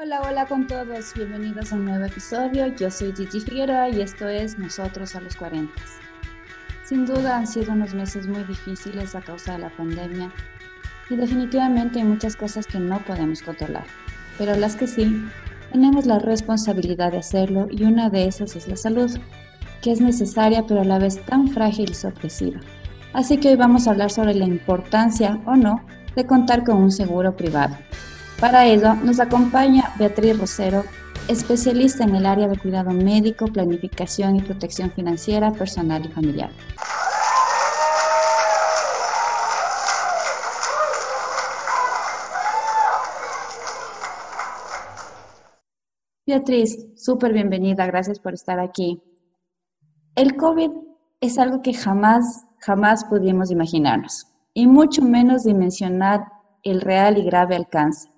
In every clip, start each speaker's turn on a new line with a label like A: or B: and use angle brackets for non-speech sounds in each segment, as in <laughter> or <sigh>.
A: Hola, hola con todos, bienvenidos a un nuevo episodio. Yo soy Gigi Figueroa y esto es Nosotros a los 40. Sin duda han sido unos meses muy difíciles a causa de la pandemia y definitivamente hay muchas cosas que no podemos controlar, pero las que sí, tenemos la responsabilidad de hacerlo y una de esas es la salud, que es necesaria pero a la vez tan frágil y sorpresiva. Así que hoy vamos a hablar sobre la importancia o no de contar con un seguro privado. Para ello nos acompaña Beatriz Rosero, especialista en el área de cuidado médico, planificación y protección financiera personal y familiar. Beatriz, súper bienvenida, gracias por estar aquí. El COVID es algo que jamás, jamás pudimos imaginarnos, y mucho menos dimensionar el real y grave alcance.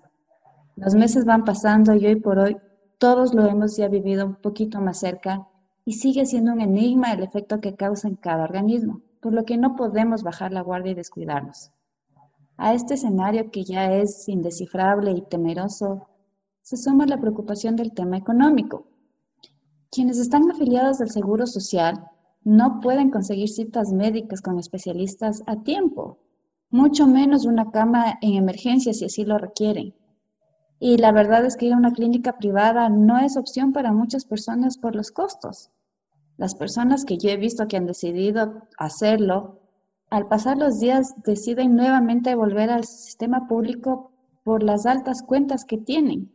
A: Los meses van pasando y hoy por hoy todos lo hemos ya vivido un poquito más cerca y sigue siendo un enigma el efecto que causa en cada organismo, por lo que no podemos bajar la guardia y descuidarnos. A este escenario que ya es indescifrable y temeroso, se suma la preocupación del tema económico. Quienes están afiliados al Seguro Social no pueden conseguir citas médicas con especialistas a tiempo, mucho menos una cama en emergencia si así lo requieren. Y la verdad es que ir a una clínica privada no es opción para muchas personas por los costos. Las personas que yo he visto que han decidido hacerlo, al pasar los días deciden nuevamente volver al sistema público por las altas cuentas que tienen.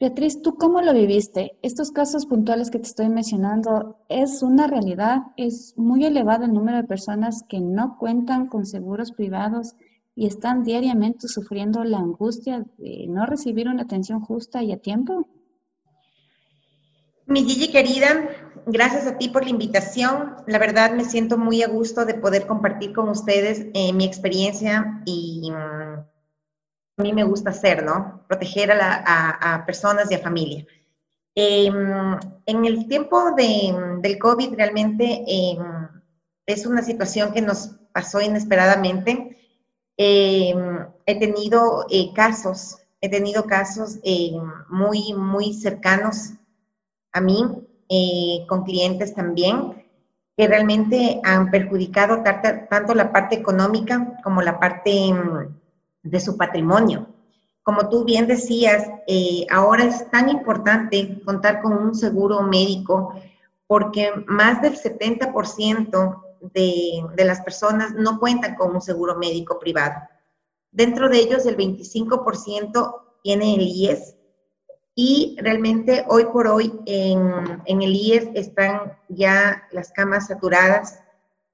A: Beatriz, ¿tú cómo lo viviste? Estos casos puntuales que te estoy mencionando, ¿es una realidad? ¿Es muy elevado el número de personas que no cuentan con seguros privados y están diariamente sufriendo la angustia de no recibir una atención justa y a tiempo?
B: Mi Gigi querida, gracias a ti por la invitación. La verdad me siento muy a gusto de poder compartir con ustedes eh, mi experiencia y mm, a mí me gusta hacer, ¿no? Proteger a, personas y a familia. Em, en el tiempo del COVID realmente em, es una situación que nos pasó inesperadamente Em, he tenido eh, casos, he tenido casos eh, muy, muy cercanos a mí, eh, con clientes también, que realmente han perjudicado tanto la parte económica como la parte em, de su patrimonio. Como tú bien decías, ahora es tan importante contar con un seguro médico porque más del 70% de, las personas no cuentan con un seguro médico privado. Dentro de ellos, el 25% tiene el IES y realmente hoy por hoy en, el IES están ya las camas saturadas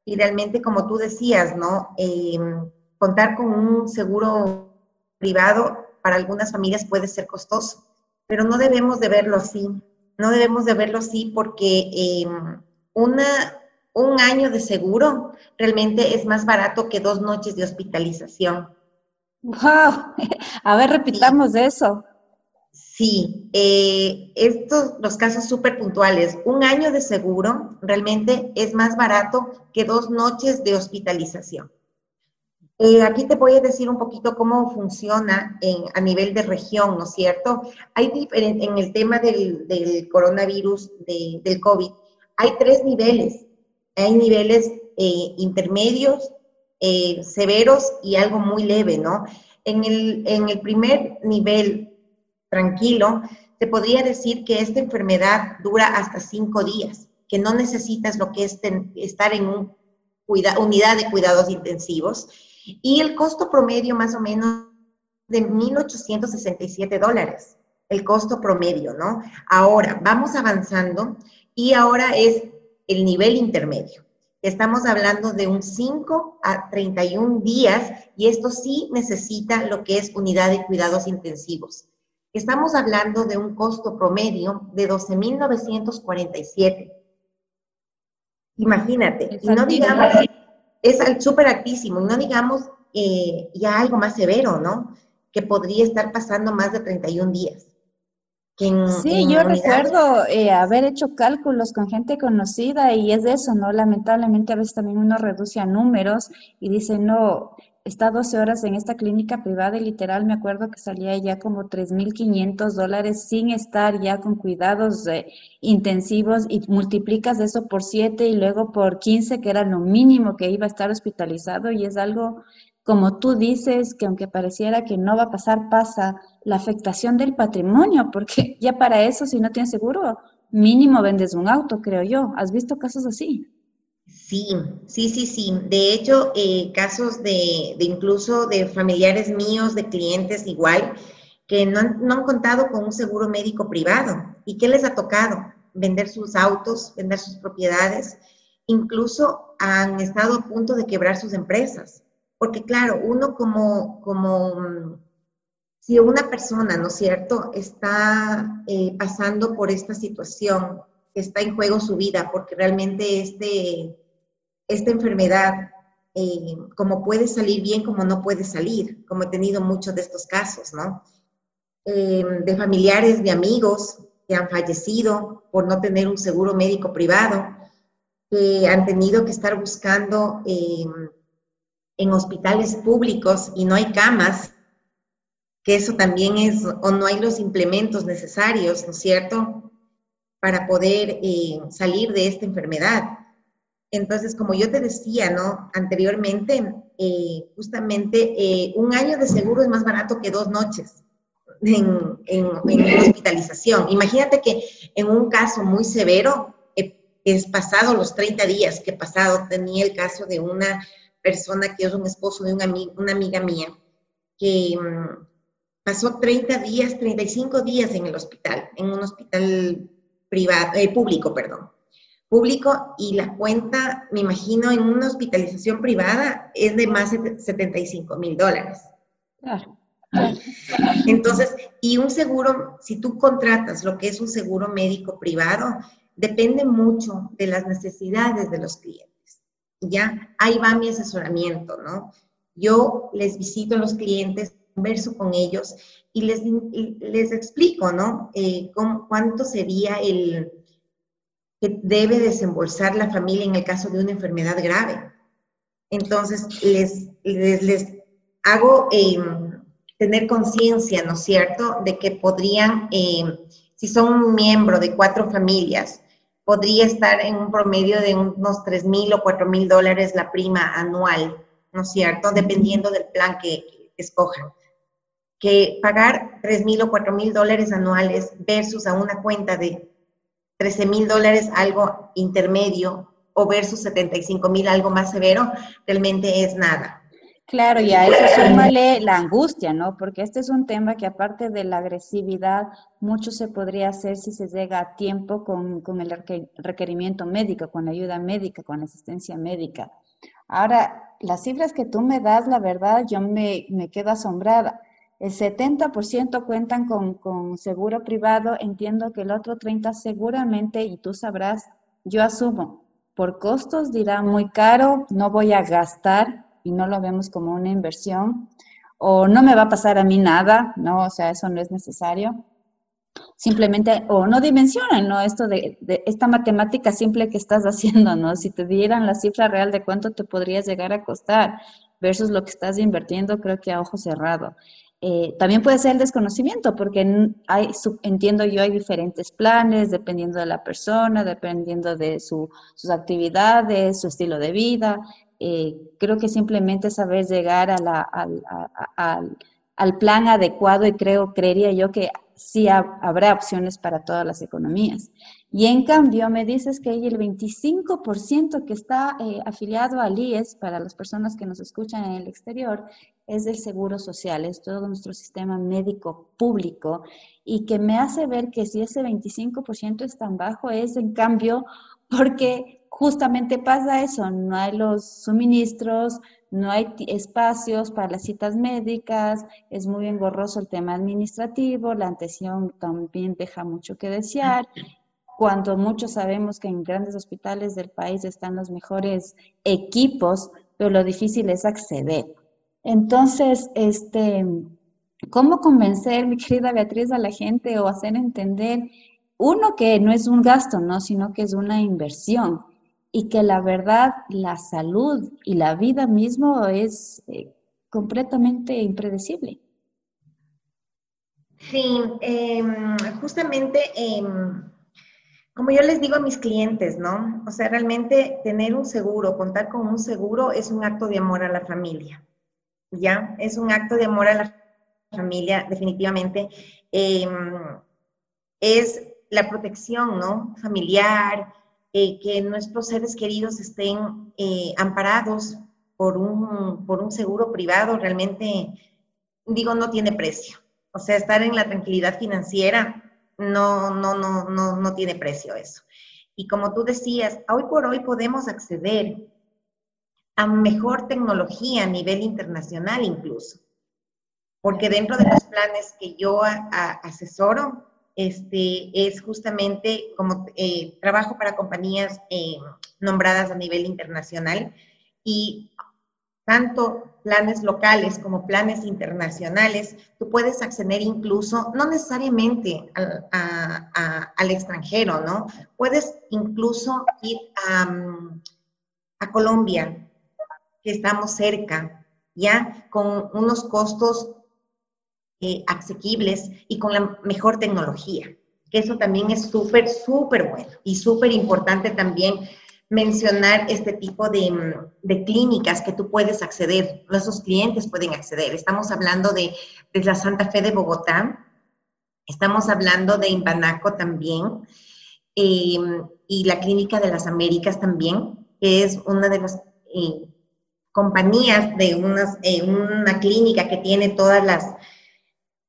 B: y realmente, como tú decías, ¿no? Em, contar con un seguro privado para algunas familias puede ser costoso, pero no debemos de verlo así. No debemos de verlo así porque em, una, un año de seguro realmente es más barato que dos noches de hospitalización.
A: ¡Wow! <laughs> A ver, repitamos eso.
B: Sí, eh, estos los casos súper puntuales. Un año de seguro realmente es más barato que dos noches de hospitalización. Eh, aquí te voy a decir un poquito cómo funciona a nivel de región, ¿no es cierto? Hay en el tema del, coronavirus, del COVID, hay tres niveles hay niveles eh, intermedios, eh, severos y algo muy leve, ¿no? En el, en el primer nivel tranquilo, te podría decir que esta enfermedad dura hasta cinco días, que no necesitas lo que es estar en un unidad de cuidados intensivos. Y el costo promedio más o menos de 1.867 dólares, el costo promedio, ¿no? Ahora, vamos avanzando y ahora es el nivel intermedio. Estamos hablando de un 5 a 31 días y esto sí necesita lo que es unidad de cuidados intensivos. Estamos hablando de un costo promedio de 12.947. Imagínate, y no digamos, es súper altísimo, y no digamos eh, ya algo más severo, ¿no? Que podría estar pasando más de 31 días
A: sí, yo recuerdo eh, haber hecho cálculos con gente conocida y es de eso, ¿no? Lamentablemente a veces también uno reduce a números y dice, no, está 12 horas en esta clínica privada y literal me acuerdo que salía ya como 3.500 dólares sin estar ya con cuidados eh, intensivos y multiplicas eso por 7 y luego por 15, que era lo mínimo que iba a estar hospitalizado y es algo, como tú dices, que aunque pareciera que no va a pasar, pasa la afectación del patrimonio, porque <laughs> ya para eso, si no tienes seguro, mínimo vendes un auto, creo yo. ¿Has visto casos así?
B: Sí, sí, sí, sí. De hecho, eh, casos de, incluso de familiares míos, de clientes igual, que no han, contado con un seguro médico privado. ¿Y qué les ha tocado? Vender sus autos, vender sus propiedades. Incluso han estado a punto de quebrar sus empresas. Porque claro, uno como, como si una persona, ¿no es cierto?, está eh, pasando por esta situación, está en juego su vida, porque realmente este, esta enfermedad, eh, como puede salir bien, como no puede salir, como he tenido muchos de estos casos, ¿no? Eh, de familiares, de amigos que han fallecido por no tener un seguro médico privado, que han tenido que estar buscando en hospitales públicos y no hay camas que eso también es, o no hay los implementos necesarios, ¿no es cierto?, para poder eh, salir de esta enfermedad. Entonces, como yo te decía, ¿no? Anteriormente, eh, justamente eh, un año de seguro es más barato que dos noches en, en, hospitalización. Imagínate que en un caso muy severo, es pasado los 30 días que pasado, tenía el caso de una persona que es un esposo de una, una amiga mía, que mm, pasó 30 días, 35 días en el hospital, en un hospital privado, eh, público, perdón, público, y la cuenta, me imagino, en una hospitalización privada es de más de 75 mil dólares. Claro. Entonces, y un seguro, si tú contratas lo que es un seguro médico privado, depende mucho de las necesidades de los clientes. Ya, ahí va mi asesoramiento, ¿no? Yo les visito a los clientes converso con ellos y les, les explico, ¿no? Eh, ¿Cuánto sería el que debe desembolsar la familia en el caso de una enfermedad grave? Entonces, les, les, hago em, tener conciencia, ¿no es cierto?, de que podrían, em, si son un miembro de cuatro familias, podría estar en un promedio de unos 3 mil o 4 mil dólares la prima anual, ¿no es cierto?, dependiendo del plan que escojan que pagar 3 mil o 4 mil dólares anuales versus a una cuenta de 13 mil dólares algo intermedio o versus 75 mil algo más severo, realmente es nada.
A: Claro, y a eso súmale la angustia, ¿no? Porque este es un tema que aparte de la agresividad, mucho se podría hacer si se llega a tiempo con, con el requerimiento médico, con la ayuda médica, con la asistencia médica. Ahora, las cifras que tú me das, la verdad, yo me, me quedo asombrada el 70% cuentan con, seguro privado, entiendo que el otro 30% seguramente, y tú sabrás, yo asumo, por costos dirá muy caro, no voy a gastar y no lo vemos como una inversión, o no me va a pasar a mí nada, ¿no? O sea, eso no es necesario. Simplemente, o no dimensionan, ¿no? Esto de, de esta matemática simple que estás haciendo, ¿no? Si te dieran la cifra real de cuánto te podrías llegar a costar versus lo que estás invirtiendo, creo que a ojo cerrado. Eh, también puede ser el desconocimiento, porque hay, entiendo yo, hay diferentes planes dependiendo de la persona, dependiendo de sus actividades, su estilo de vida. Eh, creo que simplemente saber llegar a la, al, al, plan adecuado y creo, creería yo que sí habrá opciones para todas las economías. Y en cambio, me dices que el 25% que está eh, afiliado al IES, para las personas que nos escuchan en el exterior, es del Seguro Social, es todo nuestro sistema médico público, y que me hace ver que si ese 25% es tan bajo, es en cambio porque justamente pasa eso, no hay los suministros, no hay espacios para las citas médicas, es muy engorroso el tema administrativo, la atención también deja mucho que desear cuando muchos sabemos que en grandes hospitales del país están los mejores equipos, pero lo difícil es acceder. Entonces, este, ¿cómo convencer, mi querida Beatriz, a la gente o hacer entender, uno, que no es un gasto, ¿no? sino que es una inversión y que la verdad, la salud y la vida mismo es, eh, completamente impredecible.
B: Sí, em, justamente, em, como yo les digo a mis clientes, ¿no? O sea, realmente tener un seguro, contar con un seguro es un acto de amor a la familia, ¿ya? Es un acto de amor a la familia, definitivamente. Em, es la protección, ¿no? Familiar, eh, que nuestros seres queridos estén eh, amparados por un, por un seguro privado, realmente, digo, no tiene precio. O sea, estar en la tranquilidad financiera no, no, no, no, no tiene precio eso. Y como tú decías, hoy por hoy podemos acceder a mejor tecnología a nivel internacional incluso. Porque dentro de los planes que yo asesoro, este, es justamente como eh, trabajo para compañías eh, nombradas a nivel internacional y tanto planes locales como planes internacionales, tú puedes acceder incluso, no necesariamente al, al extranjero, ¿no? Puedes incluso ir a, a Colombia, que estamos cerca, ya con unos costos eh, asequibles y con la mejor tecnología. Que eso también es súper, súper bueno y súper importante también mencionar este tipo de, de, clínicas que tú puedes acceder, nuestros clientes pueden acceder. Estamos hablando de, de la Santa Fe de Bogotá, estamos hablando de Imbanaco también, em, y la Clínica de las Américas también, que es una de las eh, compañías de unas, eh, una clínica que tiene todas las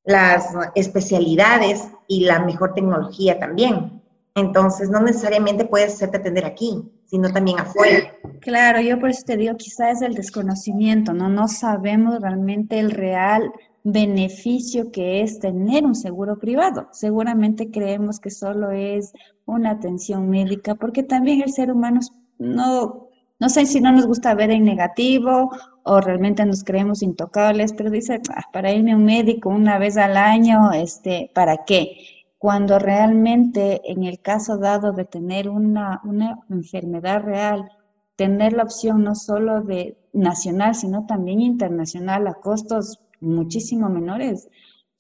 B: las especialidades y la mejor tecnología también. Entonces, no necesariamente puedes hacerte atender aquí, sino también afuera.
A: Claro, yo por eso te digo, quizás es el desconocimiento, ¿no? No sabemos realmente el real beneficio que es tener un seguro privado. Seguramente creemos que solo es una atención médica, porque también el ser humano no, no sé si no nos gusta ver en negativo o realmente nos creemos intocables, pero dice, ah, para irme a un médico una vez al año, este, ¿para qué? Cuando realmente en el caso dado de tener una, una enfermedad real, tener la opción no solo de nacional, sino también internacional a costos muchísimo menores,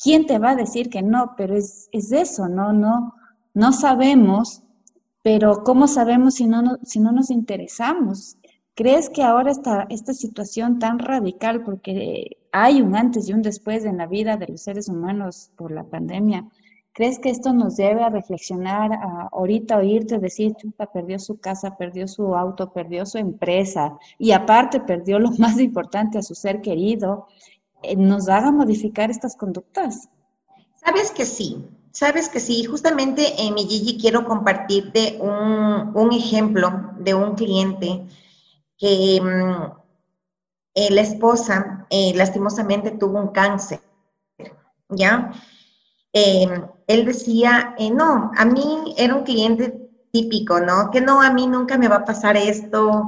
A: ¿quién te va a decir que no? Pero es, es eso, ¿no? No, no sabemos, pero ¿cómo sabemos si no, si no nos interesamos? ¿Crees que ahora esta, esta situación tan radical, porque hay un antes y un después en la vida de los seres humanos por la pandemia, ¿crees que esto nos debe a reflexionar, ahorita oírte decir, chuta, perdió su casa, perdió su auto, perdió su empresa y aparte perdió lo más importante a su ser querido, eh, nos haga modificar estas conductas?
B: Sabes que sí, sabes que sí. Justamente en mi Gigi quiero compartirte un, un ejemplo de un cliente que mm, eh, la esposa eh, lastimosamente tuvo un cáncer, ¿ya? Em, él decía, eh, no, a mí era un cliente típico, ¿no? Que no, a mí nunca me va a pasar esto,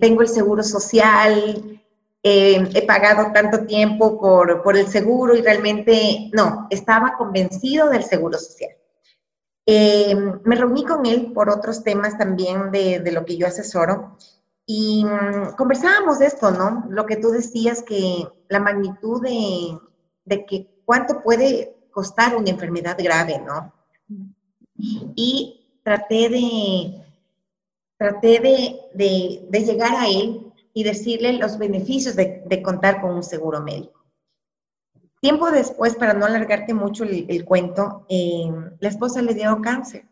B: tengo el seguro social, he pagado tanto tiempo por, por, el seguro y realmente no, estaba convencido del seguro social. Em, me reuní con él por otros temas también de, de lo que yo asesoro y mm, conversábamos de esto, ¿no? Lo que tú decías, que la magnitud de, de, que cuánto puede costar una enfermedad grave, ¿no? Y traté de, traté de, de, de llegar a él y decirle los beneficios de, contar con un seguro médico. Tiempo después, para no alargarte mucho el, cuento, eh, la esposa le dio cáncer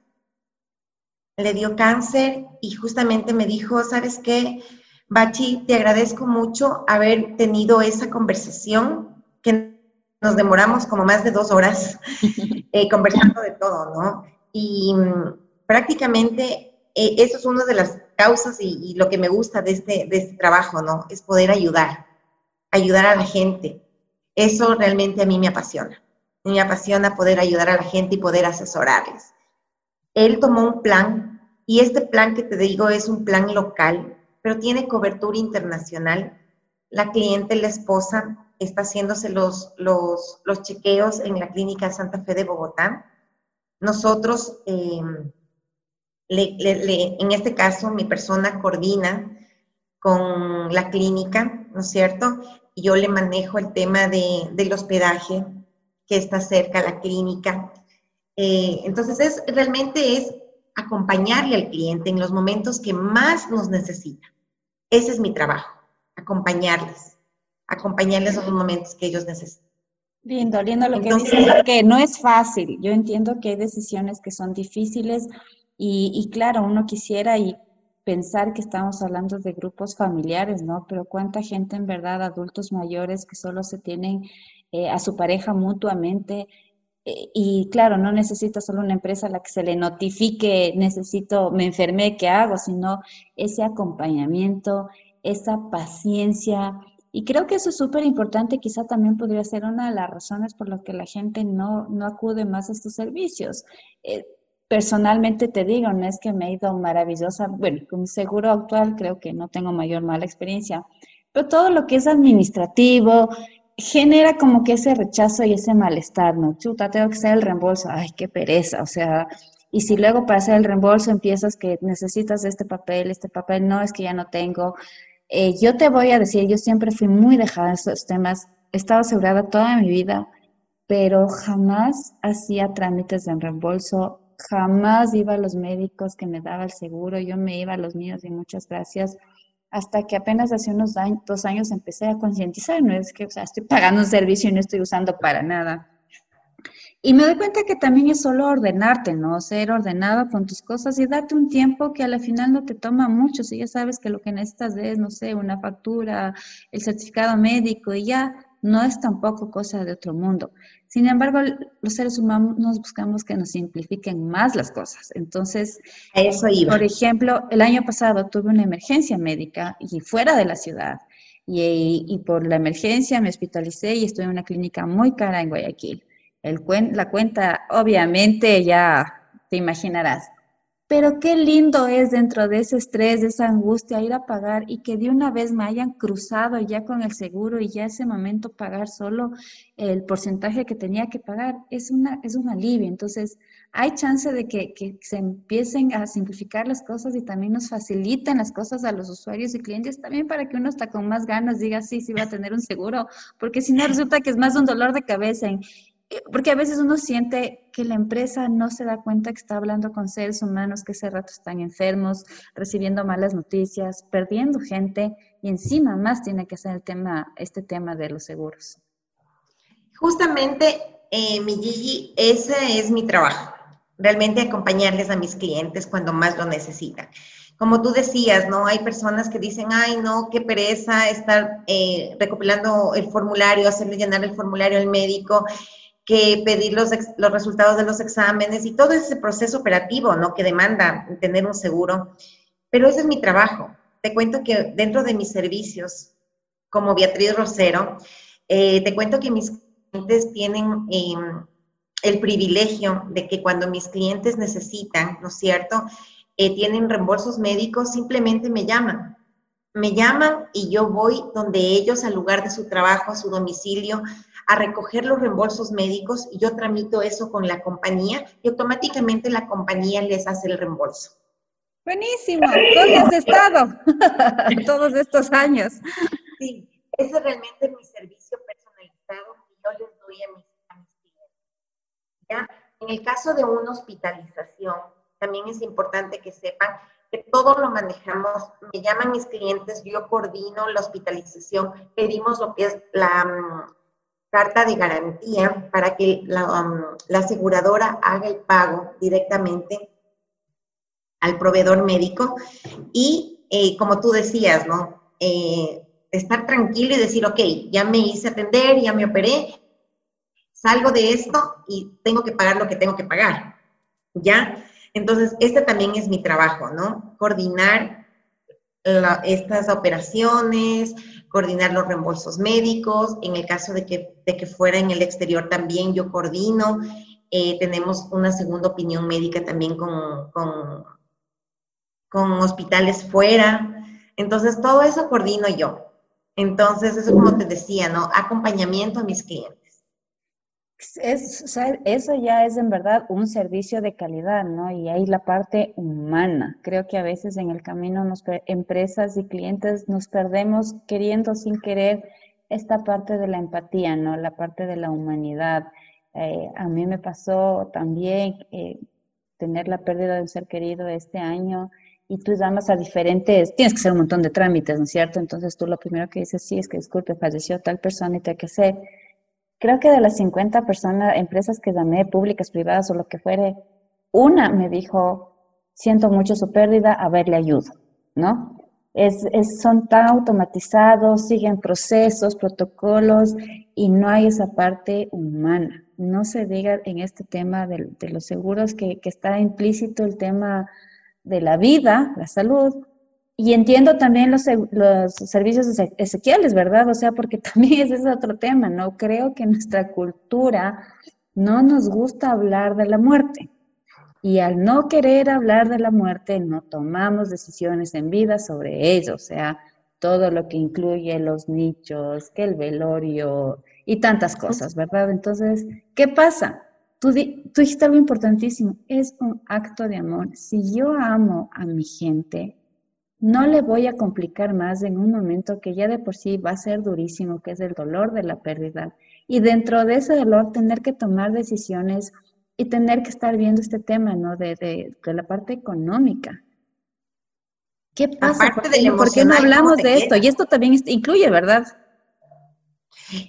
B: le dio cáncer y justamente me dijo, ¿sabes qué? Bachi, te agradezco mucho haber tenido esa conversación que nos demoramos como más de dos horas <laughs> eh, conversando de todo, ¿no? Y mm, prácticamente eh, eso es una de las causas y, lo que me gusta de este, de este trabajo, ¿no? Es poder ayudar, ayudar a la gente. Eso realmente a mí me apasiona. Me apasiona poder ayudar a la gente y poder asesorarles él tomó un plan y este plan que te digo es un plan local, pero tiene cobertura internacional. La cliente, la esposa, está haciéndose los, los, los chequeos en la clínica Santa Fe de Bogotá. Nosotros, em, en este caso, mi persona coordina con la clínica, ¿no es cierto? yo le manejo el tema de, del hospedaje, que está cerca a la clínica. Eh, entonces, es, realmente es acompañarle al cliente en los momentos que más nos necesita. Ese es mi trabajo, acompañarles, acompañarles en los momentos que ellos necesitan.
A: Lindo, lindo lo que dices, porque no es fácil. Yo entiendo que hay decisiones que son difíciles y, claro, uno quisiera y pensar que estamos hablando de grupos familiares, ¿no? Pero cuánta gente en verdad, adultos mayores que solo se tienen eh, a su pareja mutuamente. Eh, y claro, no necesita solo una empresa a la que se le notifique, necesito, me enfermé, ¿qué hago? Sino ese acompañamiento, esa paciencia, y creo que eso es súper importante, quizá también podría ser una de las razones por las que la gente no, no acude más a estos servicios. Eh, personalmente te digo, no es que me he ido maravillosa, bueno, con seguro actual creo que no tengo mayor mala experiencia, pero todo lo que es administrativo genera como que ese rechazo y ese malestar, ¿no? Chuta, tengo que hacer el reembolso, ay, qué pereza, o sea, y si luego para hacer el reembolso empiezas que necesitas este papel, este papel, no, es que ya no tengo, eh, yo te voy a decir, yo siempre fui muy dejada en estos temas, he estado asegurada toda mi vida, pero jamás hacía trámites de reembolso, jamás iba a los médicos que me daba el seguro, yo me iba a los míos y muchas gracias, hasta que apenas hace unos dos años empecé a concientizar, no es que, o sea, estoy pagando un servicio y no estoy usando para nada. Y me doy cuenta que también es solo ordenarte, ¿no? Ser ordenado con tus cosas y date un tiempo que a la final no te toma mucho. Si ya sabes que lo que necesitas es, no sé, una factura, el certificado médico y ya no es tampoco cosa de otro mundo. Sin embargo, los seres humanos nos buscamos que nos simplifiquen más las cosas. Entonces,
B: eso
A: por ejemplo, el año pasado tuve una emergencia médica y fuera de la ciudad. Y, y por la emergencia me hospitalicé y estuve en una clínica muy cara en Guayaquil. El la cuenta, obviamente, ya te imaginarás. Pero qué lindo es dentro de ese estrés, de esa angustia, ir a pagar y que de una vez me hayan cruzado ya con el seguro y ya ese momento pagar solo el porcentaje que tenía que pagar. Es, una, es un alivio. Entonces, hay chance de que, que se empiecen a simplificar las cosas y también nos faciliten las cosas a los usuarios y clientes también para que uno está con más ganas diga, sí, sí va a tener un seguro, porque si no resulta que es más un dolor de cabeza en porque a veces uno siente que la empresa no se da cuenta que está hablando con seres humanos que ese rato están enfermos, recibiendo malas noticias, perdiendo gente y encima más tiene que ser el tema, este tema de los seguros.
B: Justamente, eh, mi Gigi, ese es mi trabajo, realmente acompañarles a mis clientes cuando más lo necesitan. Como tú decías, ¿no? Hay personas que dicen, ay, no, qué pereza estar eh, recopilando el formulario, hacerle llenar el formulario al médico que pedir los, los resultados de los exámenes y todo ese proceso operativo, ¿no? Que demanda tener un seguro. Pero ese es mi trabajo. Te cuento que dentro de mis servicios, como Beatriz Rosero, eh, te cuento que mis clientes tienen em, el privilegio de que cuando mis clientes necesitan, ¿no es cierto?, eh, tienen reembolsos médicos, simplemente me llaman. Me llaman y yo voy donde ellos, al lugar de su trabajo, a su domicilio, a recoger los reembolsos médicos y yo tramito eso con la compañía y automáticamente la compañía les hace el reembolso.
A: Buenísimo, ¿dónde has estado <laughs> todos estos años?
B: Sí, ese es realmente mi servicio personalizado que yo les doy a mis, clientes. ¿Ya? En el caso de una hospitalización, también es importante que sepan que todo lo manejamos, me llaman mis clientes, yo coordino la hospitalización, pedimos lo que es la, mm, carta de garantía para que um, la, aseguradora haga el pago directamente al proveedor médico y, eh, como tú decías, ¿no? Eh, estar tranquilo y decir, ok, ya me hice atender, ya me operé, salgo de esto y tengo que pagar lo que tengo que pagar, ¿ya? Entonces, este también es mi trabajo, ¿no? Coordinar estas operaciones, coordinar los reembolsos médicos, en el caso de que, de que fuera en el exterior también yo coordino, eh, tenemos una segunda opinión médica también con, con, con, hospitales fuera, entonces todo eso coordino yo. Entonces, eso como te decía, ¿no? Acompañamiento a mis clientes.
A: Es, eso ya es en verdad un servicio de calidad, ¿no? Y ahí la parte humana. Creo que a veces en el camino nos, empresas y clientes nos perdemos queriendo sin querer esta parte de la empatía, ¿no? La parte de la humanidad. Eh, a mí me pasó también eh, tener la pérdida de un ser querido este año y tú llamas a diferentes, tienes que hacer un montón de trámites, ¿no es cierto? Entonces tú lo primero que dices, sí, es que disculpe, falleció tal persona y te hay que hacer. Creo que de las 50 personas, empresas que llamé, públicas, privadas o lo que fuere, una me dijo, siento mucho su pérdida, a ver, le ayudo, ¿no? Es, son tan automatizados, siguen procesos, protocolos y no hay esa parte humana. No se diga en este tema de, los seguros que, que, está implícito el tema de la vida, la salud, y entiendo también los, los servicios ezequiales, ¿verdad? O sea, porque <laughs> también ese es otro tema, ¿no? Creo que nuestra cultura no nos gusta hablar de la muerte. Y al no querer hablar de la muerte, no tomamos decisiones en vida sobre ello, o sea, todo lo que incluye los nichos, que el velorio y tantas cosas, ¿verdad? Entonces, ¿qué pasa? Tú, tú dijiste algo importantísimo, es un acto de amor. Si yo amo a mi gente, no le voy a complicar más en un momento que ya de por sí va a ser durísimo, que es el dolor de la pérdida. Y dentro de ese dolor tener que tomar decisiones y tener que estar viendo este tema, ¿no? De, de, de la parte económica. ¿Qué pasa? ¿Por qué, no hablamos de esto? Y esto también incluye, ¿verdad?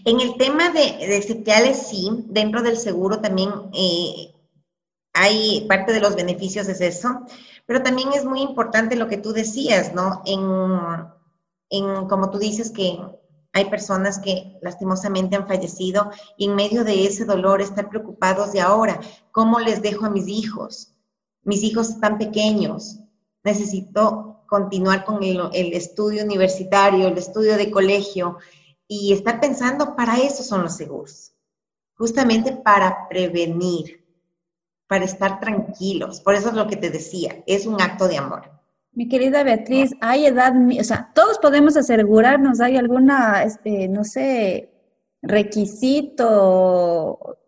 B: En el tema de, de sí, dentro del seguro también eh, hay parte de los beneficios es eso, pero también es muy importante lo que tú decías, ¿no? En, en como tú dices que hay personas que lastimosamente han fallecido y en medio de ese dolor están preocupados de ahora, ¿cómo les dejo a mis hijos? Mis hijos están pequeños, necesito continuar con el, estudio universitario, el estudio de colegio y estar pensando, para eso son los seguros, justamente para prevenir, para estar tranquilos. Por eso es lo que te decía, es un acto de amor.
A: Mi querida Beatriz, hay edad, o sea, todos podemos asegurarnos, hay alguna, este, no sé, requisito,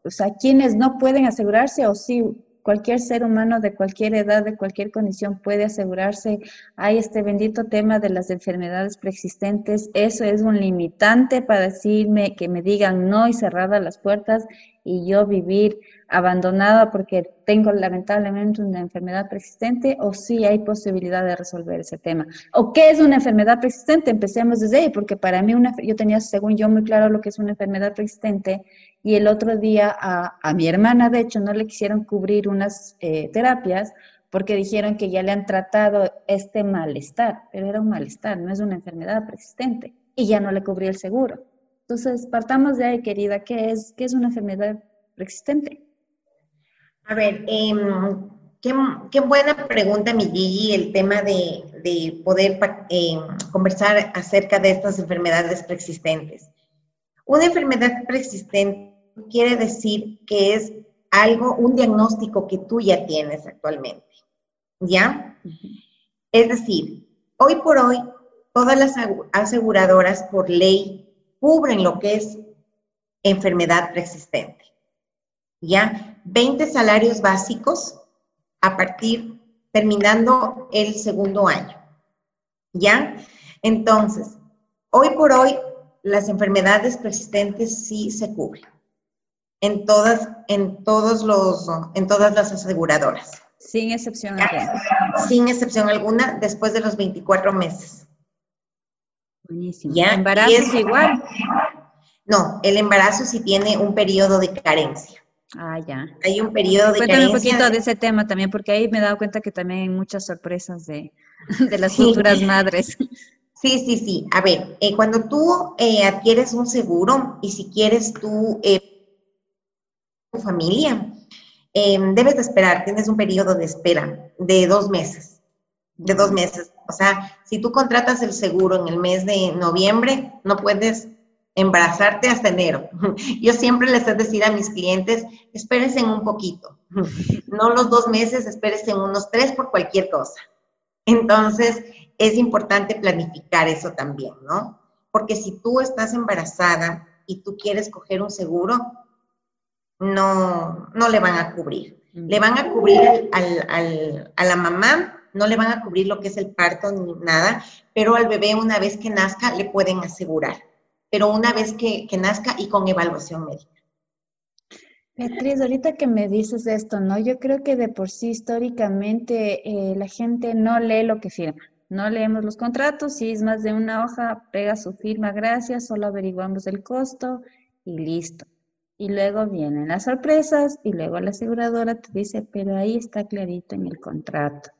A: o sea, quienes no pueden asegurarse o sí, cualquier ser humano de cualquier edad, de cualquier condición puede asegurarse. Hay este bendito tema de las enfermedades preexistentes. Eso es un limitante para decirme que me digan no y cerradas las puertas y yo vivir abandonada porque tengo lamentablemente una enfermedad persistente o si hay posibilidad de resolver ese tema. ¿O qué es una enfermedad persistente? Empecemos desde ahí, porque para mí una, yo tenía, según yo, muy claro lo que es una enfermedad persistente y el otro día a, a mi hermana, de hecho, no le quisieron cubrir unas eh, terapias porque dijeron que ya le han tratado este malestar, pero era un malestar, no es una enfermedad persistente y ya no le cubrió el seguro. Entonces, partamos de ahí, querida, ¿qué es, qué es una enfermedad persistente?
B: A ver, em, qué, buena pregunta, mi Gigi, el tema de, poder em, conversar acerca de estas enfermedades preexistentes. Una enfermedad preexistente quiere decir que es algo, un diagnóstico que tú ya tienes actualmente, ¿ya? Es decir, hoy por hoy, todas las aseguradoras por ley cubren lo que es enfermedad preexistente. ¿ya? 20 salarios básicos a partir, terminando el segundo año, ¿ya? Entonces, hoy por hoy, las enfermedades persistentes sí se cubren en todas, en todos los, en todas las aseguradoras.
A: Sin excepción alguna.
B: Sin excepción alguna, después de los 24 meses.
A: Buenísimo. ¿Ya? ¿Embarazo es igual?
B: No, el embarazo sí tiene un periodo de carencia.
A: Ah, ya.
B: Hay un periodo de
A: Cuéntame un poquito de ese tema también, porque ahí me he dado cuenta que también hay muchas sorpresas de, <laughs> las futuras madres.
B: Sí, sí, sí. A ver, eh, cuando tú eh, adquieres un seguro y si quieres tú, eh, tu familia, em, debes de esperar, tienes un periodo de espera de dos meses, de dos meses. O sea, si tú contratas el seguro en el mes de noviembre, no puedes embarazarte hasta enero. <laughs> Yo siempre les he decir a mis clientes, espérense un poquito, <laughs> no los dos meses, espérense unos tres por cualquier cosa. Entonces, es importante planificar eso también, ¿no? Porque si tú estás embarazada y tú quieres coger un seguro, no, no le van a cubrir. Le van a cubrir a la mamá, no le van a cubrir lo que es el parto ni nada, pero al bebé una vez que nazca le pueden asegurar pero una vez que, nazca y con evaluación médica.
A: Beatriz, ahorita que me dices esto, ¿no? Yo creo que de por sí históricamente eh, la gente no lee lo que firma. No leemos los contratos, si es más de una hoja, pega su firma, gracias, solo averiguamos el costo y listo. Y luego vienen las sorpresas y luego la aseguradora te dice, pero ahí está clarito en el contrato.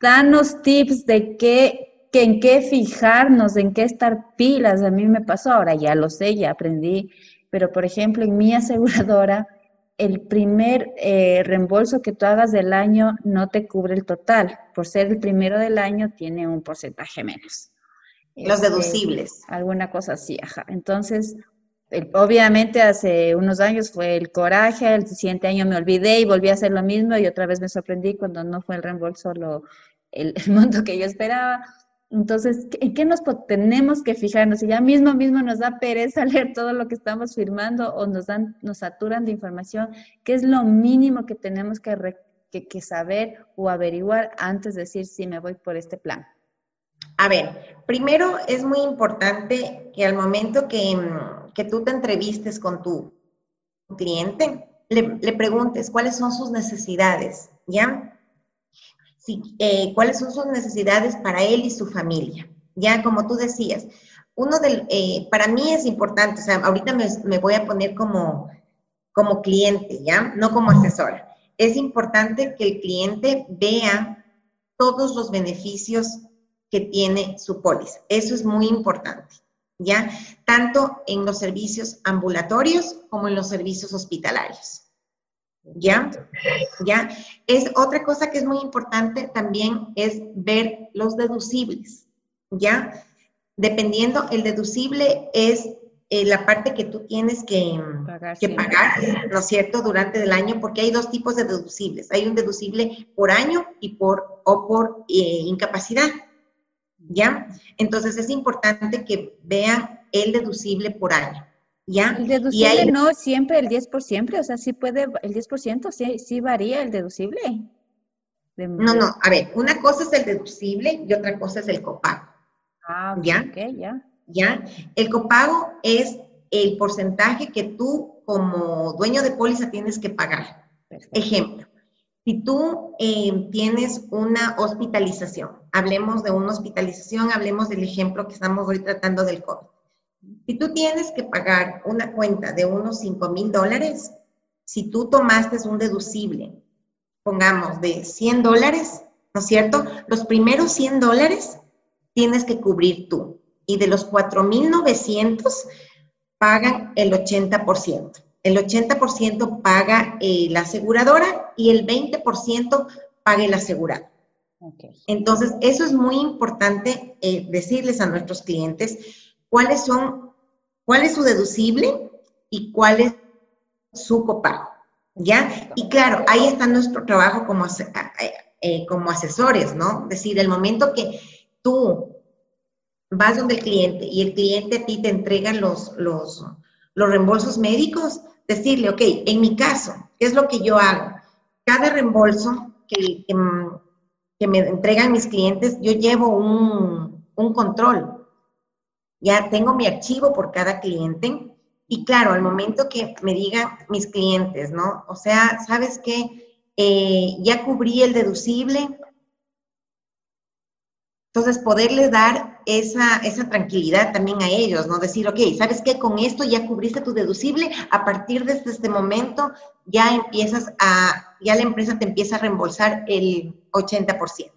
A: Danos tips de qué, que en qué fijarnos, en qué estar pilas. A mí me pasó, ahora ya lo sé, ya aprendí, pero por ejemplo en mi <laughs> aseguradora, el primer eh, reembolso que tú hagas del año no te cubre el total. Por ser el primero del año tiene un porcentaje menos.
B: Los este, deducibles.
A: Alguna cosa así, ajá. Entonces, obviamente hace unos años fue el coraje, el siguiente año me olvidé y volví a hacer lo mismo y otra vez me sorprendí cuando no fue el reembolso lo, el, monto que yo esperaba. Entonces, ¿en qué nos tenemos que fijarnos? Si ya mismo mismo nos da pereza <laughs> leer todo lo que estamos firmando o nos dan, nos saturan de información, ¿qué es lo mínimo que tenemos que, saber o averiguar antes de decir si me voy por este plan?
B: A ver, primero es muy importante que al momento que, que tú te entrevistes con tu cliente, le, preguntes cuáles son sus necesidades, ¿ya? Eh, cuáles son sus necesidades para él y su familia, ¿ya? Como tú decías, uno del, eh, para mí es importante, o sea, ahorita me, me, voy a poner como, como cliente, ¿ya? No como asesora. Es importante que el cliente vea todos los beneficios que tiene su póliza. Eso es muy importante. ¿Ya? Tanto en los servicios ambulatorios como en los servicios hospitalarios. ¿Ya? ¿Ya? Es otra cosa que es muy importante también es ver los deducibles, ¿ya? Dependiendo, el deducible es eh, la parte que tú tienes que pagar, que pagar, ¿no es cierto?, durante el año, porque hay dos tipos de deducibles. Hay un deducible por año y por, o por eh, incapacidad. ¿Ya? Entonces es importante que vean el deducible por año, ¿ya?
A: El deducible no siempre el 10 por siempre, o sea, sí puede, el 10% sí, sí varía el deducible.
B: No, no, a ver, una cosa es el deducible y otra cosa es el copago.
A: Ah, ¿ya? Ok, ya.
B: ¿Ya? El copago es el porcentaje que tú como dueño de póliza tienes que pagar. Ejemplo, si tú eh, tienes una hospitalización, hablemos de una hospitalización, hablemos del ejemplo que estamos hoy tratando del COVID. Si tú tienes que pagar una cuenta de unos 5 mil dólares, si tú tomaste un deducible, pongamos de 100 dólares, ¿no es cierto? Los primeros 100 dólares tienes que cubrir tú. Y de los 4.900 pagan el 80% el 80% paga eh, la aseguradora y el 20% paga el asegurado. Entonces, eso es muy importante eh, decirles a nuestros clientes cuáles son, cuál es su deducible y cuál es su copago. ¿Ya? Y claro, ahí está nuestro trabajo como, eh, como asesores, ¿no? Es decir, el momento que tú vas donde el cliente y el cliente a ti te entrega los, los, los reembolsos médicos, decirle, ok, en mi caso, ¿qué es lo que yo hago? Cada reembolso que, que, me entregan mis clientes, yo llevo un, un, control. Ya tengo mi archivo por cada cliente. Y claro, al momento que me digan mis clientes, ¿no? O sea, ¿sabes qué? Eh, ya cubrí el deducible, entonces, poderles dar esa, esa tranquilidad también a ellos, ¿no? Decir, ok, ¿sabes qué? Con esto ya cubriste tu deducible, a partir de este, este momento ya empiezas a, ya la empresa te empieza a reembolsar el 80%.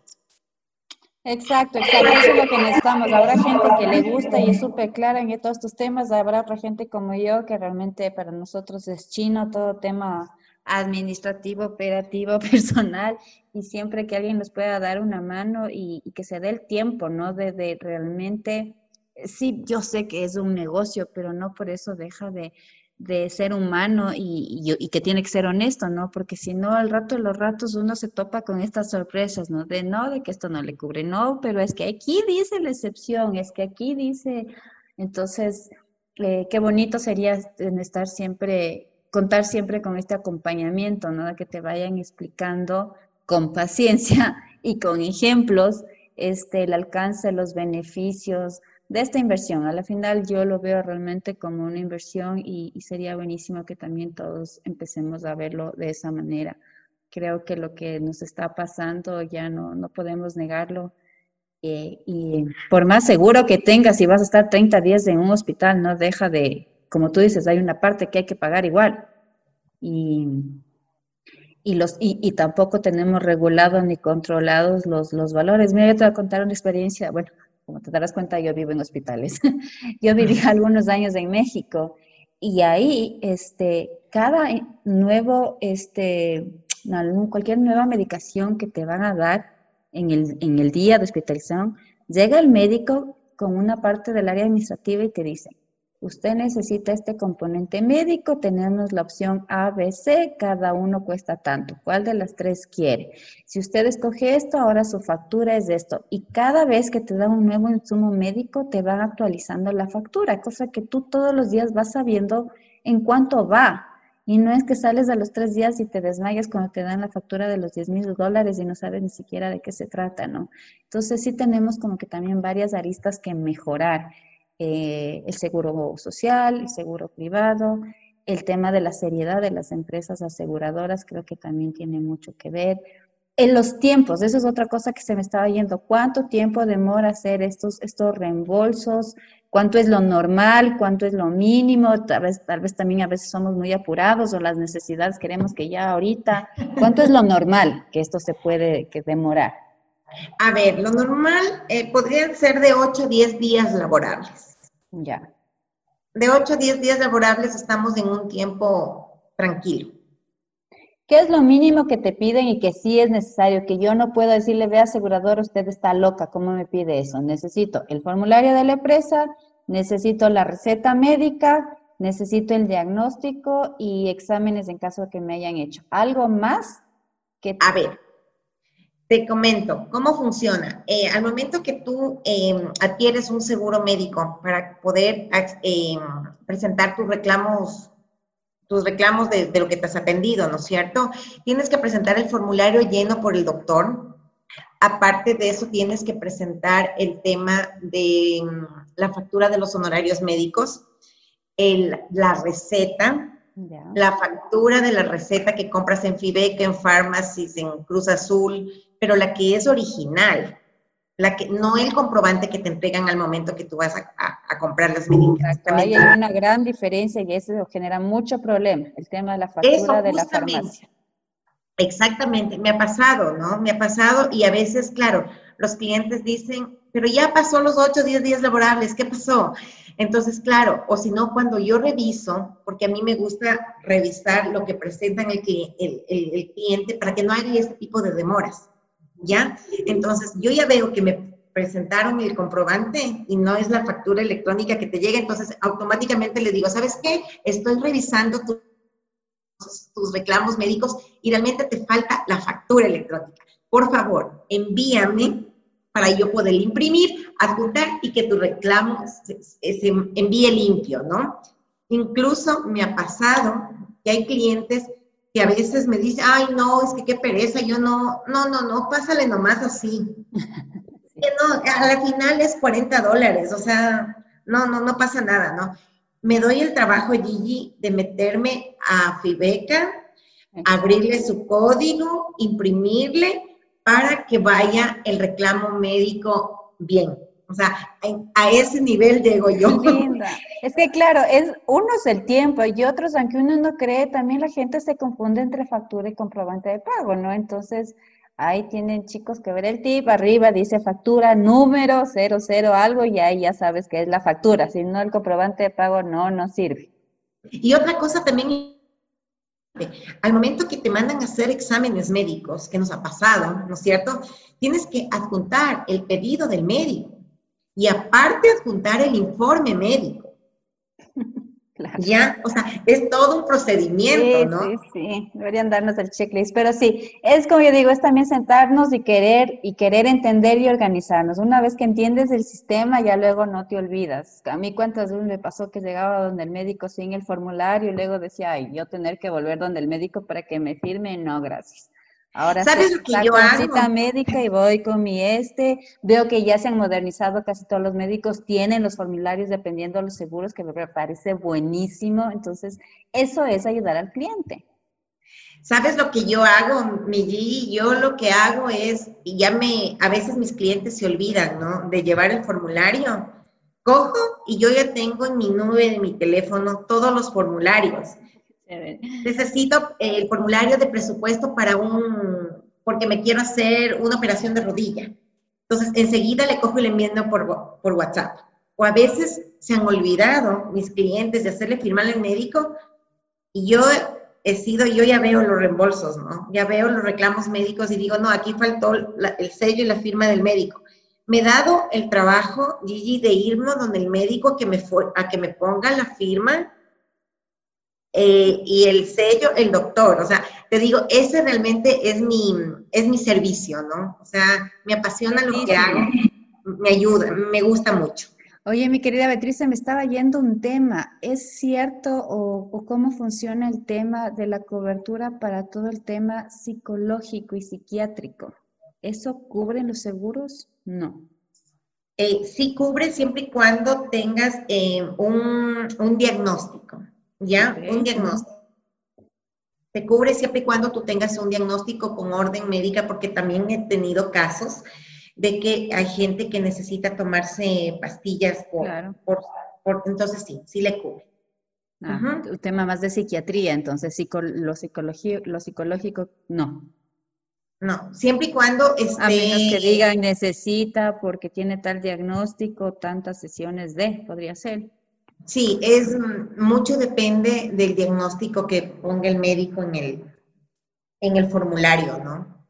A: Exacto, exacto, eso es lo que necesitamos. Habrá gente que le gusta y es súper clara en todos estos temas, habrá otra gente como yo que realmente para nosotros es chino todo tema administrativo, operativo, <laughs> personal, y siempre que alguien nos pueda dar una mano y, que se dé el tiempo, ¿no? De, realmente, sí, yo sé que es un negocio, pero no por eso deja de, ser humano y, y, que tiene que ser honesto, ¿no? Porque si no, al rato de los ratos uno se topa con estas sorpresas, ¿no? De no, de que esto no le cubre, no, pero es que aquí dice la excepción, es que aquí dice, entonces, eh, qué bonito sería estar siempre contar siempre con este acompañamiento, ¿no? Que te vayan explicando con paciencia <laughs> y con ejemplos este, el alcance, los beneficios, de esta inversión. A la final yo lo veo realmente como una inversión y, sería buenísimo que también todos empecemos a verlo de esa manera. Creo que lo que nos está pasando ya no, no podemos negarlo. Eh, y por más seguro que tengas, si vas a estar 30 días en un hospital, no deja de, como tú dices, hay una parte que hay que pagar igual. Y, y, los, y, tampoco tenemos regulados ni controlados los, los valores. Mira, yo te voy a contar una experiencia, bueno, como te darás cuenta, yo vivo en hospitales. <laughs> yo viví algunos años en México y ahí, este, cada nuevo, este, cualquier nueva medicación que te van a dar en el, en el día de hospitalización, llega el médico con una parte del área administrativa y te dice, usted necesita este componente médico, tenemos la opción A, B, C, cada uno cuesta tanto. ¿Cuál de las tres quiere? Si usted escoge esto, ahora su factura es esto. Y cada vez que te da un nuevo insumo médico, te van actualizando la factura, cosa que tú todos los días vas sabiendo en cuánto va. Y no es que sales a los tres días y te desmayas cuando te dan la factura de los 10 mil dólares y no sabes ni siquiera de qué se trata, ¿no? Entonces sí tenemos como que también varias aristas que mejorar. Eh, el seguro social, el seguro privado, el tema de la seriedad de las empresas aseguradoras creo que también tiene mucho que ver. En los tiempos, eso es otra cosa que se me estaba yendo. ¿Cuánto tiempo demora hacer estos, estos reembolsos? ¿Cuánto es lo normal? ¿Cuánto es lo mínimo? Tal vez, tal vez también a veces somos muy apurados o las necesidades queremos que ya ahorita. ¿Cuánto es lo normal que esto se puede que demorar?
B: A ver, lo normal eh, podría ser de 8 a 10 días laborables.
A: Ya.
B: De 8 a 10 días laborables estamos en un tiempo tranquilo.
A: ¿Qué es lo mínimo que te piden y que sí es necesario? Que yo no puedo decirle, ve asegurador, usted está loca, ¿cómo me pide eso? Necesito el formulario de la empresa, necesito la receta médica, necesito el diagnóstico y exámenes en caso de que me hayan hecho. ¿Algo más?
B: Que... A ver, te comento, ¿cómo funciona? Eh, al momento que tú em, adquieres un seguro médico para poder em, presentar tus reclamos, tus reclamos de, lo que te has atendido, ¿no es cierto? Tienes que presentar el formulario lleno por el doctor. Aparte de eso, tienes que presentar el tema de em, la factura de los honorarios médicos, la receta, la factura de la receta que compras en Fibeca, en Pharmacies, en Cruz Azul, pero la que es original, la que no el comprobante que te entregan al momento que tú vas a, comprar las medicinas.
A: Hay una gran diferencia y eso genera mucho problema, el tema de la factura de la farmacia.
B: Exactamente, me ha pasado, ¿no? Me ha pasado y a veces, claro, los clientes dicen, pero ya pasó los 8 o 10 días laborables, ¿qué pasó? Entonces, claro, o si no, cuando yo reviso, porque a mí me gusta revisar lo que presentan el, el, el cliente para que no haya este tipo de demoras. ¿ya? Entonces, yo ya veo que me presentaron el comprobante y no es la factura electrónica que te llega, entonces automáticamente le digo, ¿sabes qué? Estoy revisando tus reclamos médicos y realmente te falta la factura electrónica. Por favor, envíame para yo poder imprimir, adjuntar y que tu reclamo se, se envíe limpio, ¿no? Incluso me ha pasado que hay clientes que a veces me dice, ay, no, es que qué pereza, yo no, no, no, no, pásale nomás así. <laughs> no, a la final es 40 dólares, o sea, no, no, no pasa nada, ¿no? Me doy el trabajo, Gigi, de meterme a Fibeca, abrirle su código, imprimirle para que vaya el reclamo médico bien. O sea, a ese nivel llego yo.
A: Es <laughs> que claro, es unos el tiempo y otros, aunque uno no cree, también la gente se confunde entre factura y comprobante de pago, ¿no? Entonces, ahí tienen chicos que ver el tip, arriba dice factura, número, 00 algo, y ahí ya sabes que es la factura. Si no, el comprobante de pago no, no sirve.
B: Y otra cosa también al momento que te mandan a hacer exámenes médicos, que nos ha pasado, ¿no es cierto? Tienes que adjuntar el pedido del médico y aparte adjuntar el informe médico. Ya, o sea, es todo un procedimiento, ¿no?
A: Sí, sí, deberían darnos el checklist, pero sí, es como yo digo, es también sentarnos y querer y querer entender y organizarnos. Una vez que entiendes el sistema, ya luego no te olvidas. A mí cuántas veces me pasó que llegaba donde el médico sin el formulario y luego decía, ay, yo tener que volver donde el médico para que me firme, no, gracias. Ahora ¿Sabes lo que yo hago? médica y voy con mi este. Veo que ya se han modernizado casi todos los médicos, tienen los formularios dependiendo de los seguros, que me parece buenísimo. Entonces, eso es ayudar al cliente.
B: ¿Sabes lo que yo hago, mi Yo lo que hago es, y ya me, a veces mis clientes se olvidan, ¿no? De llevar el formulario. Cojo y yo ya tengo en mi nube de mi teléfono todos los formularios. Necesito el formulario de presupuesto para un, porque me quiero hacer una operación de rodilla. Entonces, enseguida le cojo y le por, por WhatsApp. O a veces se han olvidado mis clientes de hacerle firmar al médico y yo he sido, yo ya veo los reembolsos, ¿no? Ya veo los reclamos médicos y digo, no, aquí faltó el sello y la firma del médico. Me he dado el trabajo, Gigi, de irme donde el médico que me a que me ponga la firma eh, y el sello, el doctor. O sea, te digo, ese realmente es mi, es mi servicio, ¿no? O sea, me apasiona lo que hago, me ayuda, me gusta mucho.
A: Oye, mi querida Beatriz, se me estaba yendo un tema. ¿Es cierto o, cómo funciona el tema de la cobertura para todo el tema psicológico y psiquiátrico? ¿Eso cubre los seguros? No.
B: Eh, sí cubre siempre y cuando tengas eh, un, diagnóstico, ¿ya? Un diagnóstico. Se cubre siempre y cuando tú tengas un diagnóstico con orden médica, porque también he tenido casos de que hay gente que necesita tomarse pastillas por, por, entonces sí, sí le cubre.
A: Ah, Un tema más de psiquiatría, entonces lo, lo psicológico no.
B: No, siempre y cuando esté... A
A: menos que digan necesita porque tiene tal diagnóstico, tantas sesiones de, podría ser.
B: Sí, es mucho depende del diagnóstico que ponga el médico en el, en el formulario, ¿no?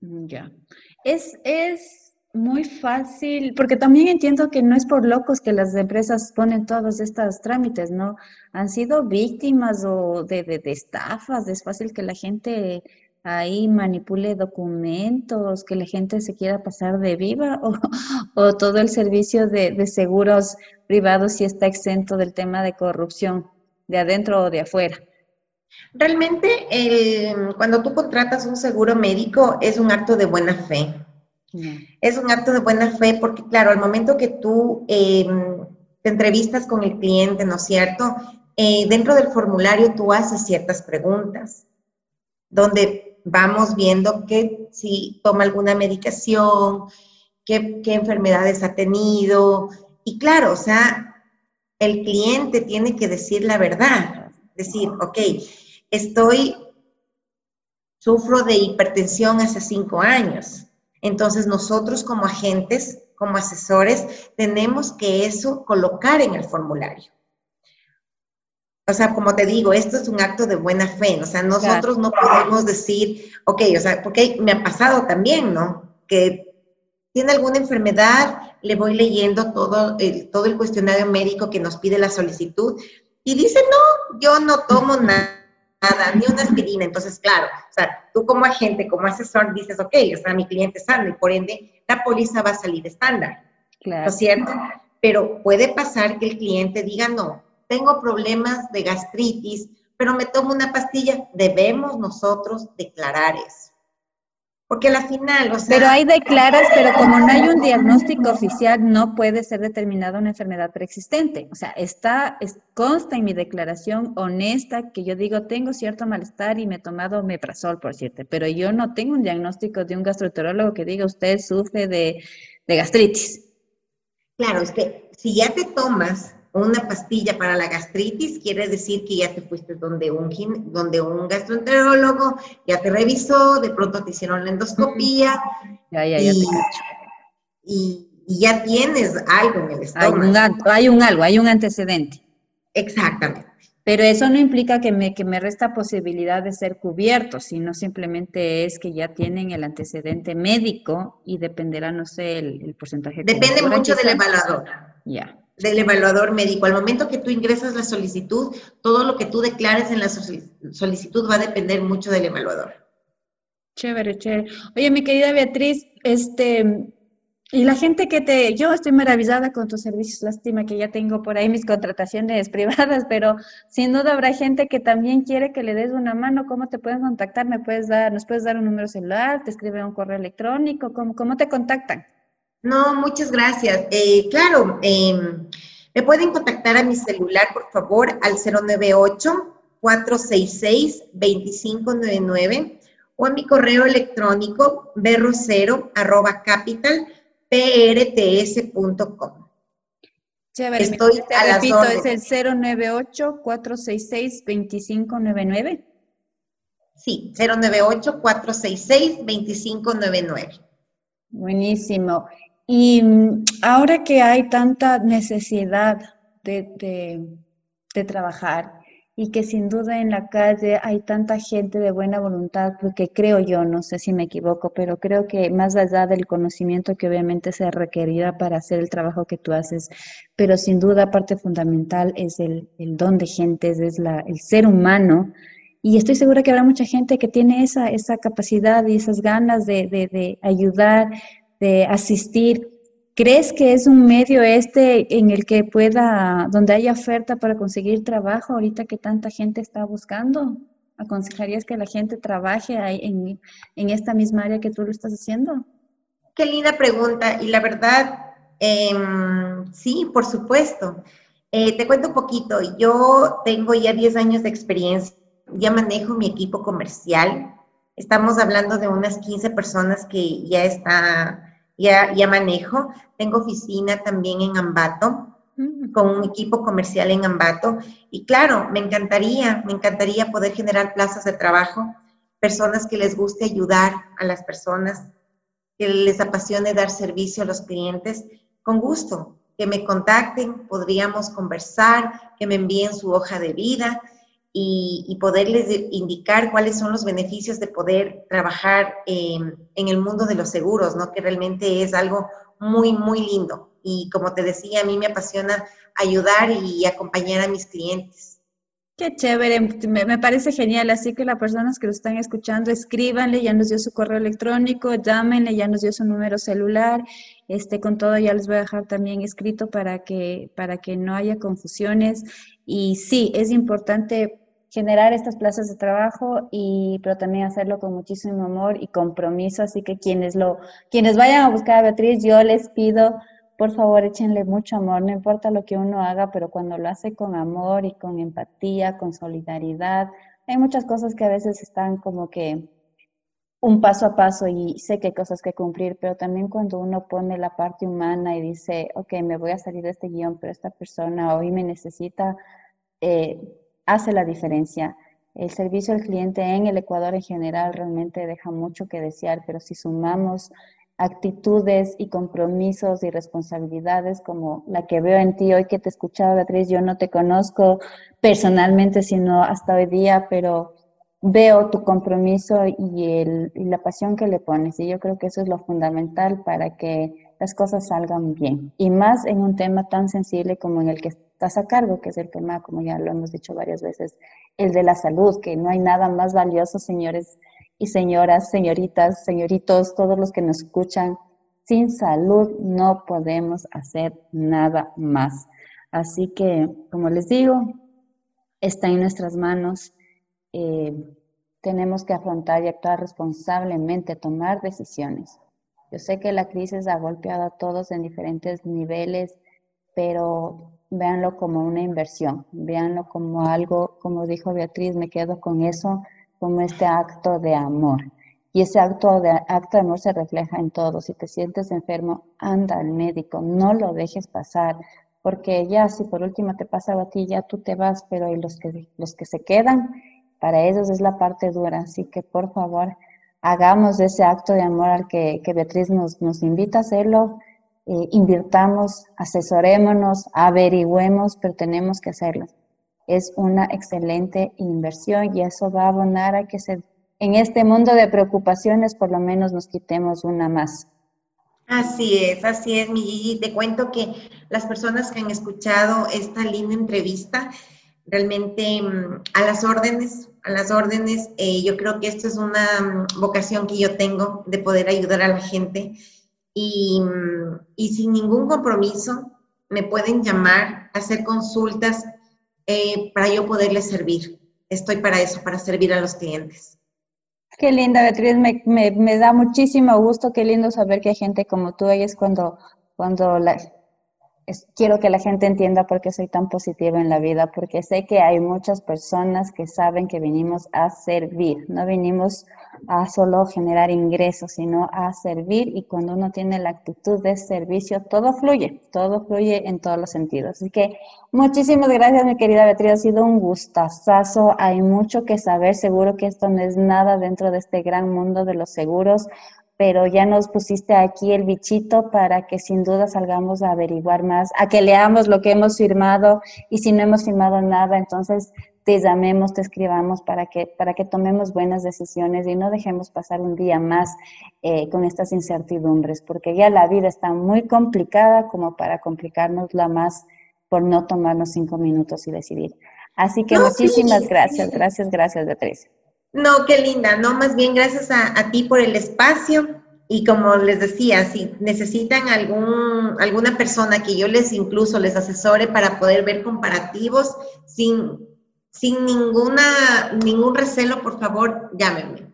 A: Mm, ya. Es, es muy fácil, porque también entiendo que no es por locos que las empresas ponen todos estos trámites, ¿no? Han sido víctimas o de, de, estafas, es fácil que la gente ahí manipule documentos, que la gente se quiera pasar de viva <laughs> o, o todo el servicio de, de seguros privados si está exento del tema de corrupción, de adentro o de afuera.
B: Realmente, cuando tú contratas un seguro médico es un acto de buena fe. Es un acto de buena fe porque, claro, al momento que tú em, te entrevistas con el cliente, ¿no es cierto? Eh, dentro del formulario tú haces ciertas preguntas, donde vamos viendo que si toma alguna medicación, qué, qué enfermedades ha tenido. Y claro, o sea, el cliente tiene que decir la verdad. Decir, ok, estoy, sufro de hipertensión hace cinco años. Entonces nosotros como agentes, como asesores, tenemos que eso colocar en el formulario. O sea, como te digo, esto es un acto de buena fe. O sea, nosotros no podemos decir, ok, o sea, porque me ha pasado también, ¿no? Que tiene alguna enfermedad, le voy leyendo todo el, todo el cuestionario médico que nos pide la solicitud y dice, no, yo no tomo nada nada, ni una aspirina. Entonces, claro, o sea, tú como agente, como asesor, dices, ok, o sea, mi cliente es sano y por ende la póliza va a salir estándar. Claro. ¿No es cierto? Pero puede pasar que el cliente diga, no, tengo problemas de gastritis, pero me tomo una pastilla. Debemos nosotros declarar eso. Porque al final, o sea...
A: Pero hay declaras, pero como no hay un diagnóstico oficial, no puede ser determinada una enfermedad preexistente. O sea, está, consta en mi declaración honesta que yo digo, tengo cierto malestar y me he tomado meprazol, por cierto, pero yo no tengo un diagnóstico de un gastroenterólogo que diga, usted sufre de, de gastritis.
B: Claro, es que si ya te tomas una pastilla para la gastritis, quiere decir que ya te fuiste donde un, donde un gastroenterólogo, ya te revisó, de pronto te hicieron la endoscopía. Ya, ya, ya y, y, ya tienes algo en el estómago.
A: Hay un, hay un algo, hay un antecedente.
B: Exactamente.
A: Pero eso no implica que me, que me resta posibilidad de ser cubierto, sino simplemente es que ya tienen el antecedente médico y dependerá, no sé, el, el porcentaje.
B: Depende mucho del evaluador.
A: Ya
B: del evaluador médico. Al momento que tú ingresas la solicitud, todo lo que tú declares en la solicitud va a depender mucho del evaluador.
A: Chévere, chévere. Oye, mi querida Beatriz, este, Y la gente que te, yo estoy maravillada con tus servicios, lástima que ya tengo por ahí mis contrataciones <laughs> privadas, pero sin duda habrá gente que también quiere que le des una mano. ¿Cómo te pueden contactar? ¿Me puedes dar, nos puedes dar un número celular? ¿Te escriben un correo electrónico? ¿Cómo, cómo te contactan?
B: No, muchas gracias. Eh, claro, em, me pueden contactar a mi celular, por favor, al 098-466-2599 o a mi correo electrónico berrocero.capital prts.com.
A: Chévere, Estoy te repito, es el 098-466-2599.
B: Sí, 098-466-2599.
A: Buenísimo. Y mm, ahora que hay tanta necesidad de, de, trabajar, y que sin duda en la calle hay tanta gente de buena voluntad, porque creo yo, no sé si me equivoco, pero creo que más allá del conocimiento que obviamente se requerirá para hacer el trabajo que tú haces, pero sin duda parte fundamental es el, el don de gentes, es la, el ser humano. Y estoy segura que habrá mucha gente que tiene esa, esa capacidad y esas ganas de, de ayudar, de asistir, ¿Crees que es un medio este en el que pueda, donde haya oferta para conseguir trabajo ahorita que tanta gente está buscando? ¿Aconsejarías que la gente trabaje en, en esta misma área que tú lo estás haciendo?
B: Qué linda pregunta. Y la verdad, em, sí, por supuesto. Eh, te cuento un poquito. Yo tengo ya 10 años de experiencia. Ya manejo mi equipo comercial. Estamos hablando de unas 15 personas que ya está ya, ya manejo. Tengo oficina también en Ambato, mm. con un equipo comercial en Ambato. Y claro, me encantaría, me encantaría poder generar plazas de trabajo, personas que les guste ayudar a las personas, que les apasione dar servicio a los clientes, con gusto, que me contacten, podríamos conversar, que me envíen su hoja de vida y, poderles indicar cuáles son los beneficios de poder trabajar en el mundo de los seguros, ¿no? Que realmente es algo muy, muy lindo. Y como te decía, a mí me apasiona ayudar y acompañar a mis clientes.
A: Qué chévere, me, parece genial. Así que las personas que lo están escuchando, escríbanle, ya nos dio su correo electrónico, llámenle, ya nos dio su número celular. Este, con todo ya les voy a dejar también escrito para que, para que no haya confusiones. Y sí, es importante generar estas plazas de trabajo y pero también hacerlo con muchísimo amor y compromiso. Así que quienes lo quienes vayan a buscar a Beatriz yo les pido por favor échenle mucho amor. No importa lo que uno haga pero cuando lo hace con amor y con empatía con solidaridad hay muchas cosas que a veces están como que un paso a paso y sé que hay cosas que cumplir, pero también cuando uno pone la parte humana y dice, ok, me voy a salir de este guion, pero esta persona hoy me necesita, eh, hace la diferencia. El servicio al cliente en el Ecuador en general realmente deja mucho que desear, pero si sumamos actitudes y compromisos y responsabilidades como la que veo en ti hoy que te escuchaba, Beatriz, yo no te conozco personalmente, sino hasta hoy día, pero veo tu compromiso y, el, y la pasión que le pones y yo creo que eso es lo fundamental para que las cosas salgan bien y más en un tema tan sensible como en el que estás a cargo, que es el tema, como ya lo hemos dicho varias veces, el de la salud, que no hay nada más valioso, señores y señoras, señoritas, señoritos, todos los que nos escuchan. Sin salud no podemos hacer nada más. Así que, como les digo, está en nuestras manos. Eh, tenemos que afrontar y actuar responsablemente, tomar decisiones. Yo sé que la crisis ha golpeado a todos en diferentes niveles, pero véanlo como una inversión, véanlo como algo, como dijo Beatriz, me quedo con eso, como este acto de amor. Y ese acto de, acto de amor se refleja en todo. Si te sientes enfermo, anda al médico, no lo dejes pasar, porque ya si por último te pasa a ti, ya tú te vas, pero los que, los que se quedan, para ellos es la parte dura. Así que por favor, hagamos ese acto de amor al que, que Beatriz nos, nos invita a hacerlo eh, invirtamos, asesorémonos, averigüemos, pero tenemos que hacerlo. Es una excelente inversión y eso va a abonar a que en este mundo de preocupaciones por lo menos nos quitemos una más.
B: Así es, así es, mi Gigi. Te cuento que las personas que han escuchado esta linda entrevista, realmente mm, a las órdenes, a las órdenes, eh, yo creo que esto es una mm, vocación que yo tengo de poder ayudar a la gente y, y sin ningún compromiso me pueden llamar, hacer consultas eh, para yo poderles servir. Estoy para eso, para servir a los clientes.
A: Qué linda, Beatriz, me, me, da muchísimo gusto, qué lindo saber que hay gente como tú, ella es cuando, cuando la, quiero que la gente entienda por qué soy tan positiva en la vida, porque sé que hay muchas personas que saben que venimos a servir, no venimos a solo generar ingresos, sino a servir y cuando uno tiene la actitud de servicio, todo fluye, todo fluye en todos los sentidos. Así que muchísimas gracias, mi querida Beatriz, ha sido un gustazazo, hay mucho que saber, seguro que esto no es nada dentro de este gran mundo de los seguros pero ya nos pusiste aquí el bichito para que sin duda salgamos a averiguar más, a que leamos lo que hemos firmado y si no hemos firmado nada, entonces te llamemos, te escribamos para que, para que tomemos buenas decisiones y no dejemos pasar un día más eh, con estas incertidumbres, porque ya la vida está muy complicada como para complicárnosla más por no tomarnos cinco minutos y decidir. Así que muchísimas gracias, gracias, gracias, Beatriz.
B: No, qué linda, no, más bien gracias a, ti por el espacio y como les decía, si necesitan algún, alguna persona que yo les incluso les asesore para poder ver comparativos sin, sin ninguna, ningún recelo, por favor, llámenme.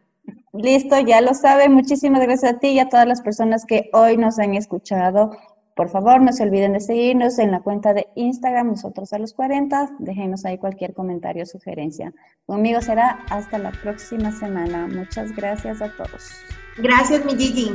A: Listo, ya lo saben. Muchísimas gracias a ti y a todas las personas que hoy nos han escuchado. Por favor, no se olviden de seguirnos en la cuenta de Instagram, nosotros a los 40. Déjenos ahí cualquier comentario o sugerencia. Conmigo será hasta la próxima semana. Muchas gracias a todos.
B: Gracias, mi Gigi.